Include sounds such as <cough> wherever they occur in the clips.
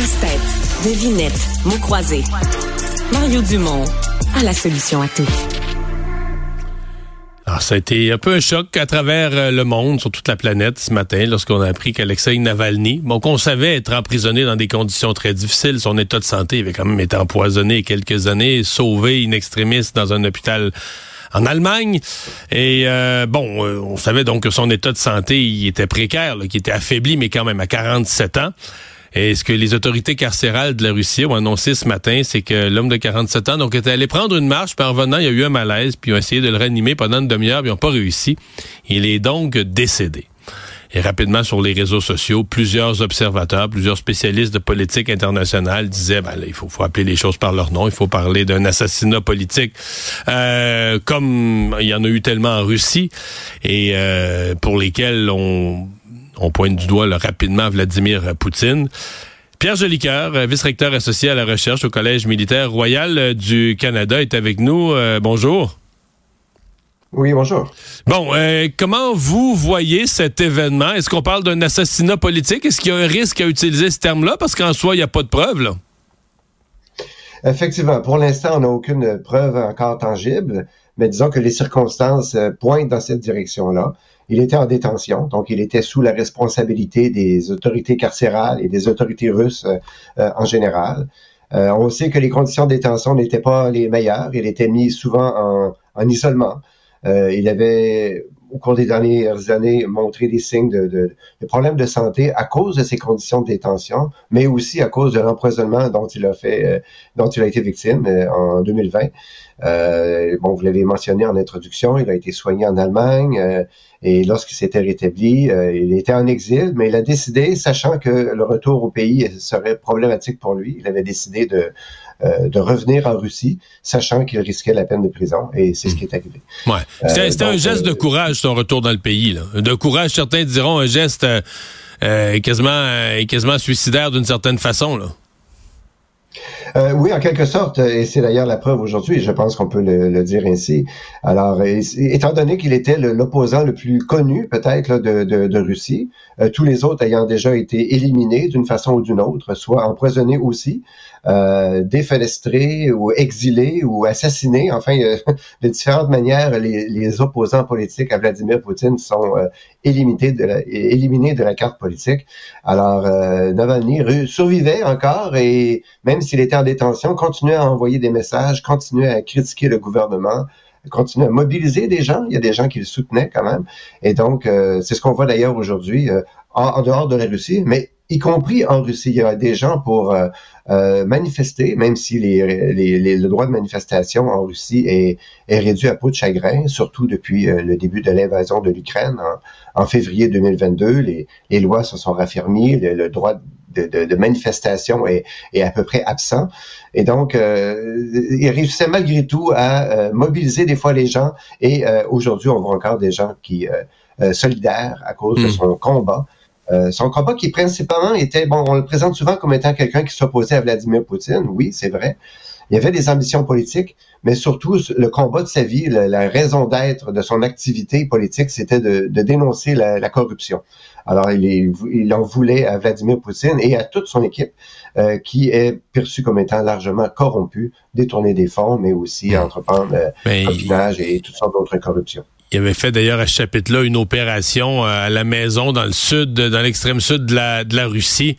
Casse-tête, mots croisés. Mario Dumont a la solution à tout. Alors, ça a été un peu un choc à travers euh, le monde, sur toute la planète ce matin, lorsqu'on a appris qu'Alexei Navalny, bon, qu'on savait être emprisonné dans des conditions très difficiles, son état de santé avait quand même été empoisonné quelques années, sauvé in extremis dans un hôpital en Allemagne. Et euh, bon, euh, on savait donc que son état de santé était précaire, qu'il était affaibli, mais quand même à 47 ans. Et ce que les autorités carcérales de la Russie ont annoncé ce matin, c'est que l'homme de 47 ans donc était allé prendre une marche, puis en revenant, il y a eu un malaise, puis ils ont essayé de le réanimer pendant une demi-heure, puis ils n'ont pas réussi. Il est donc décédé. Et rapidement sur les réseaux sociaux, plusieurs observateurs, plusieurs spécialistes de politique internationale disaient ben il faut, faut appeler les choses par leur nom, il faut parler d'un assassinat politique euh, comme il y en a eu tellement en Russie et euh, pour lesquels on, on pointe du doigt rapidement Vladimir Poutine. Pierre Jolicoeur, vice-recteur associé à la recherche au Collège militaire royal du Canada, est avec nous. Euh, bonjour. Oui, bonjour. Bon, euh, comment vous voyez cet événement? Est-ce qu'on parle d'un assassinat politique? Est-ce qu'il y a un risque à utiliser ce terme-là? Parce qu'en soi, il n'y a pas de preuve, là. Effectivement, pour l'instant, on n'a aucune preuve encore tangible, mais disons que les circonstances euh, pointent dans cette direction-là. Il était en détention, donc il était sous la responsabilité des autorités carcérales et des autorités russes euh, en général. on sait que les conditions de détention n'étaient pas les meilleures. Il était mis souvent en, en isolement. Euh, il avait, au cours des dernières années, montré des signes de, de, de, problèmes de santé à cause de ses conditions de détention, mais aussi à cause de l'empoisonnement dont il a fait, euh, dont il a été victime euh, en 2020. Euh, bon, vous l'avez mentionné en introduction, il a été soigné en Allemagne et lorsqu'il s'était rétabli, il était en exil, mais il a décidé, sachant que le retour au pays serait problématique pour lui, il avait décidé de, euh, de revenir en Russie, sachant qu'il risquait la peine de prison. Et c'est ce qui est arrivé. Ouais. C'était un geste de courage, son retour dans le pays. Là. De courage, certains diront un geste euh, quasiment, quasiment suicidaire d'une certaine façon. Là. Euh, oui, en quelque sorte, et c'est d'ailleurs la preuve aujourd'hui, je pense qu'on peut le, dire ainsi. Alors, étant donné qu'il était l'opposant le, plus connu, peut-être, de, de, Russie, euh, tous les autres ayant déjà été éliminés d'une façon ou d'une autre, soit empoisonnés aussi, euh, défenestrés ou exilés ou assassinés, enfin, euh, <laughs> de différentes manières, les, les, opposants politiques à Vladimir Poutine sont éliminés, de la, éliminés de la carte politique. Alors, Navalny survivait encore et même s'il était en détention, continuait à envoyer des messages, continuait à critiquer le gouvernement, continuait à mobiliser des gens. Il y a des gens qui le soutenaient quand même. Et donc, euh, c'est ce qu'on voit d'ailleurs aujourd'hui euh, en, dehors de la Russie, mais y compris en Russie. Il y a des gens pour euh, manifester, même si les, les, le droit de manifestation en Russie est, est, réduit à peau de chagrin, surtout depuis le début de l'invasion de l'Ukraine en, en, février 2022. Les, les lois se sont raffermies, le, le droit de, de manifestation est, est, à peu près absent. Et donc, euh, il réussissait malgré tout à euh, mobiliser des fois les gens. Et euh, aujourd'hui, on voit encore des gens qui euh, solidaires à cause de hmm. son combat. son combat qui principalement était, bon, on le présente souvent comme étant quelqu'un qui s'opposait à Vladimir Poutine. Oui, c'est vrai. Il y avait des ambitions politiques, mais surtout le combat de sa vie, la, raison d'être de son activité politique, c'était de, de, dénoncer la, la, corruption. Alors, il, est, il, en voulait à Vladimir Poutine et à toute son équipe euh, qui est perçue comme étant largement corrompue, détourner des fonds, mais aussi entreprendre euh, copinage et toutes sortes d'autres corruptions. Il avait fait d'ailleurs à ce chapitre-là une opération euh, à la maison dans le sud, dans l'extrême sud de la, de la Russie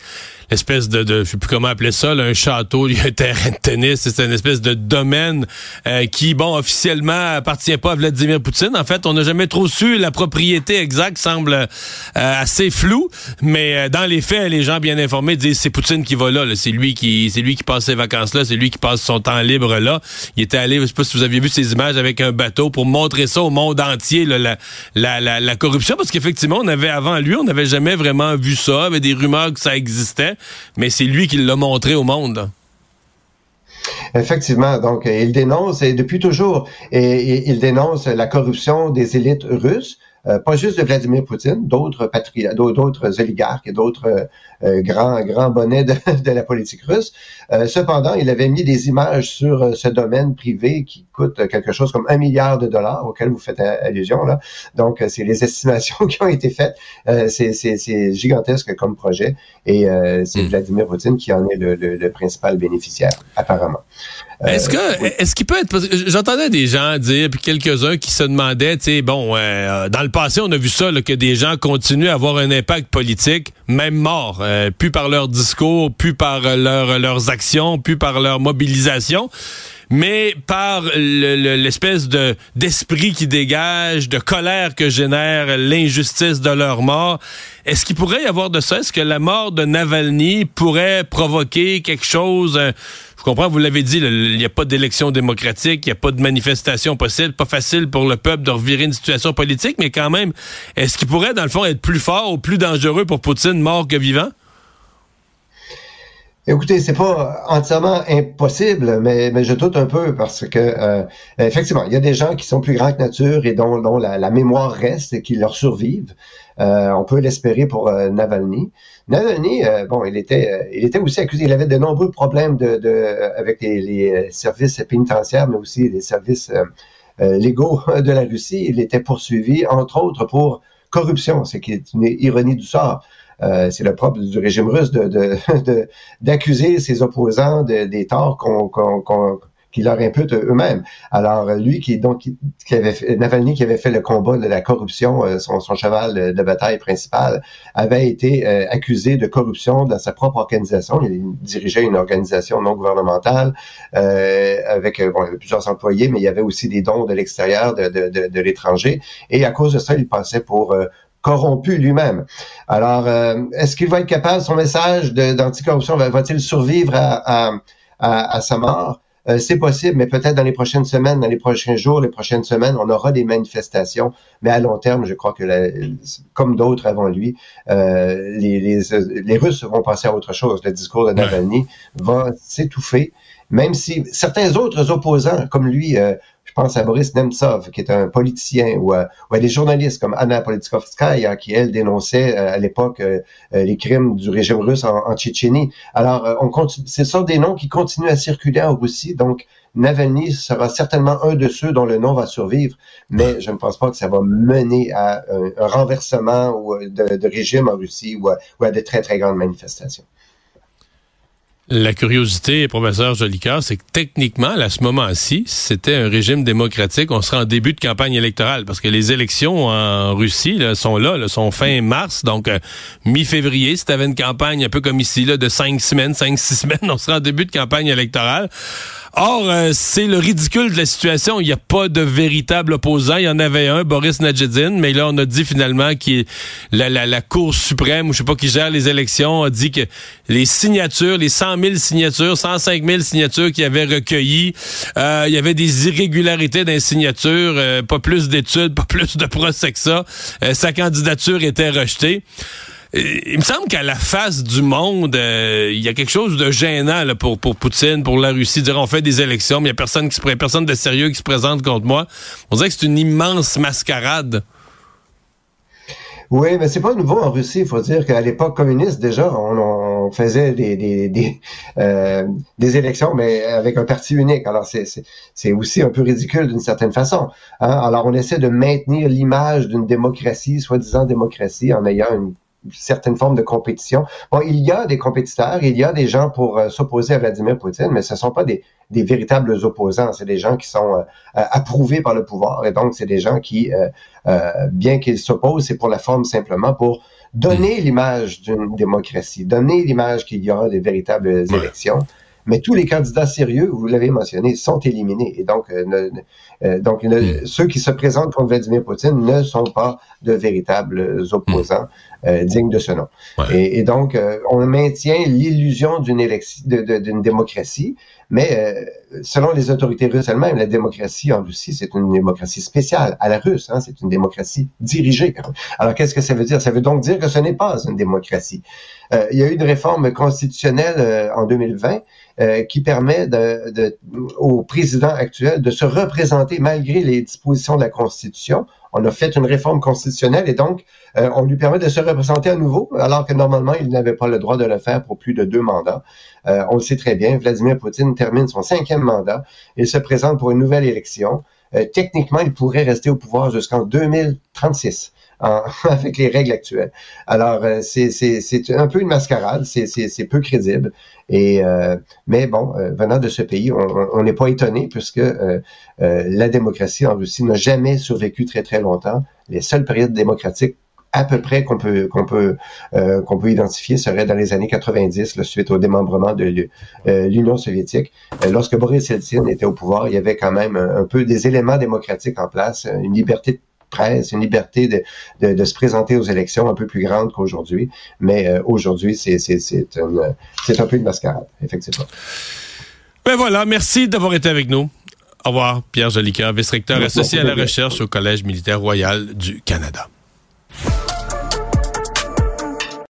espèce de, de je sais plus comment appeler ça, là, un château, <laughs> il y a un terrain de tennis, c'est une espèce de domaine euh, qui, bon, officiellement appartient pas à Vladimir Poutine. En fait, on n'a jamais trop su la propriété exacte, semble euh, assez floue, mais euh, dans les faits, les gens bien informés disent c'est Poutine qui va là, c'est lui qui, c'est lui qui passe ses vacances là, c'est lui qui passe son temps libre là. Il était allé, je sais pas si vous aviez vu ces images avec un bateau pour montrer ça au monde entier, là, la, la, la, la corruption, parce qu'effectivement, on avait avant lui, on n'avait jamais vraiment vu ça, avait des rumeurs que ça existait mais c'est lui qui l'a montré au monde. Effectivement, donc il dénonce, et depuis toujours, et, il dénonce la corruption des élites russes, euh, pas juste de Vladimir Poutine, d'autres patriotes, d'autres oligarques et d'autres euh, grands grands bonnets de, <laughs> de la politique russe. cependant, il avait mis des images sur ce domaine privé qui coûte quelque chose comme un milliard de dollars auquel vous faites allusion là. Donc, c'est les estimations <laughs> qui ont été faites. c'est gigantesque comme projet et c'est hmm. Vladimir Poutine qui en est le, le, le principal bénéficiaire, apparemment. Est-ce que est-ce qu'il peut être j'entendais des gens dire puis quelques-uns qui se demandaient tu sais bon euh, dans le passé on a vu ça là, que des gens continuent à avoir un impact politique même mort euh, plus par leur discours plus par leur, leurs actions plus par leur mobilisation mais par l'espèce de d'esprit qui dégage, de colère que génère l'injustice de leur mort. Est-ce qu'il pourrait y avoir de ça? Est-ce que la mort de Navalny pourrait provoquer quelque chose? Je comprends, vous l'avez dit, il n'y a pas d'élection démocratique, il n'y a pas de manifestation possible, pas facile pour le peuple de revirer une situation politique, mais quand même, est-ce qu'il pourrait, dans le fond, être plus fort ou plus dangereux pour Poutine, mort que vivant? Écoutez, c'est pas entièrement impossible, mais, je doute un peu parce que euh, effectivement, il y a des gens qui sont plus grands que nature et dont, la, mémoire reste et qui leur survivent. Euh, on peut l'espérer pour euh, Navalny. Navalny, bon, il était, il était aussi accusé. Il avait de nombreux problèmes avec les, les, services pénitentiaires, mais aussi les services légaux <laughs> de la Russie. Il était poursuivi, entre autres, pour corruption, ce qui est une ironie du sort. Euh, c'est le propre du régime russe de, <laughs> d'accuser ses opposants des torts qu'on, qu'on, qui leur imputent eux-mêmes. Alors lui qui donc qui, avait fait, Navalny qui avait fait le combat de la corruption, euh, son, son cheval de bataille principal, avait été euh, accusé de corruption dans sa propre organisation. Il dirigeait une organisation non gouvernementale euh, avec bon, plusieurs employés, mais il y avait aussi des dons de l'extérieur, de, de, de, de l'étranger. Et à cause de ça, il passait pour corrompu lui-même. Alors, euh, est-ce qu'il va être capable, son message d'anticorruption va-t-il survivre à, à, sa mort? Euh, c'est possible, mais peut-être dans les prochaines semaines, dans les prochains jours, les prochaines semaines, on aura des manifestations. Mais à long terme, je crois que, comme d'autres avant lui, euh, les, les, les, Russes vont passer à autre chose. Le discours de Navalny va s'étouffer, même si certains autres opposants, comme lui, je pense à Boris Nemtsov, qui est un politicien, ou à, des journalistes comme Anna Politkovskaya, qui, elle, dénonçait euh, à l'époque euh, euh, les crimes du régime russe en, Tchétchénie. Alors, on continue, ce sont des noms qui continuent à circuler en Russie, donc Navalny sera certainement un de ceux dont le nom va survivre, mais je ne pense pas que ça va mener à un, renversement ou de, régime en Russie ou à de très, très grandes manifestations. La curiosité, professeur Jolicoeur, c'est que techniquement, à ce moment-ci, c'était un régime démocratique. On sera en début de campagne électorale parce que les élections en Russie sont là, sont fin mars, donc euh, mi-février. Si tu une campagne un peu comme ici, là, de cinq semaines, cinq, six <laughs> semaines, on sera en début de campagne électorale. Or, euh, c'est le ridicule de la situation. Il n'y a pas de véritable opposant. Il y en avait un, Boris Nadjedin, mais là, on a dit finalement que la, la, la, Cour suprême, ou je sais pas qui gère les élections, a dit que les signatures, les 100 000 signatures, 105 000 signatures qu'il avait recueillies, euh, il y avait des irrégularités dans les signatures, euh, pas plus d'études, <laughs> pas plus de procès que ça. sa candidature était rejetée il me semble qu'à la face du monde, euh, il y a quelque chose de gênant pour, pour Poutine, pour la Russie. Dire on fait des élections, mais il n'y a personne qui se personne de sérieux qui se présente contre moi. On dirait que c'est une immense mascarade. Oui, mais c'est pas nouveau en Russie. Il faut dire qu'à l'époque communiste, déjà, on, faisait des, des, des, euh, élections, mais avec un parti unique. Alors, c'est aussi un peu ridicule d'une certaine façon. Hein. Alors, on essaie de maintenir l'image d'une démocratie, soi-disant démocratie, en ayant une certaine forme de compétition. Bon, il y a des compétiteurs, il y a des gens pour euh, s'opposer à Vladimir Poutine, mais ce ne sont pas des, des véritables opposants. C'est des gens qui sont euh, approuvés par le pouvoir. Et donc, c'est des gens qui, euh, bien qu'ils s'opposent, c'est pour la forme simplement pour donner hmm. l'image d'une démocratie, donner l'image qu'il y aura des véritables élections. Mais tous les candidats sérieux, vous l'avez mentionné, sont éliminés. Et donc, donc hmm. ceux qui se présentent contre Vladimir Poutine ne sont pas de véritables opposants. Euh, digne de ce nom. Et, donc, euh, on maintient l'illusion d'une d'une démocratie, mais euh, selon les autorités russes elles-mêmes, la démocratie en Russie, c'est une démocratie spéciale à la russe, hein, c'est une démocratie dirigée. Alors, qu'est-ce que ça veut dire? Ça veut donc dire que ce n'est pas une démocratie. il y a eu une réforme constitutionnelle en 2020 qui permet au président actuel de se représenter malgré les dispositions de la Constitution on a fait une réforme constitutionnelle et donc on lui permet de se représenter à nouveau, alors que normalement, il n'avait pas le droit de le faire pour plus de deux mandats. on le sait très bien, Vladimir Poutine termine son cinquième mandat. Il se présente pour une nouvelle élection. techniquement, il pourrait rester au pouvoir jusqu'en 2036. <laughs> avec les règles actuelles. Alors, euh, c'est un peu une mascarade, c'est peu crédible. Et euh, mais bon, euh, venant de ce pays, on n'est pas étonné puisque la démocratie en Russie n'a jamais survécu très très longtemps. Les seules périodes démocratiques à peu près qu'on peut qu'on peut qu'on peut identifier seraient dans les années 90, suite au démembrement de l'Union soviétique. lorsque Boris Yeltsin était au pouvoir, il y avait quand même un, un, peu des éléments démocratiques en place, une liberté de presse, une liberté de, de, de, se présenter aux élections un peu plus grande qu'aujourd'hui. Mais euh, aujourd'hui, c'est un peu une mascarade, effectivement. Ben voilà, merci d'avoir été avec nous. Au revoir, Pierre Jolicoeur, vice-recteur associé à la recherche au Collège militaire royal du Canada.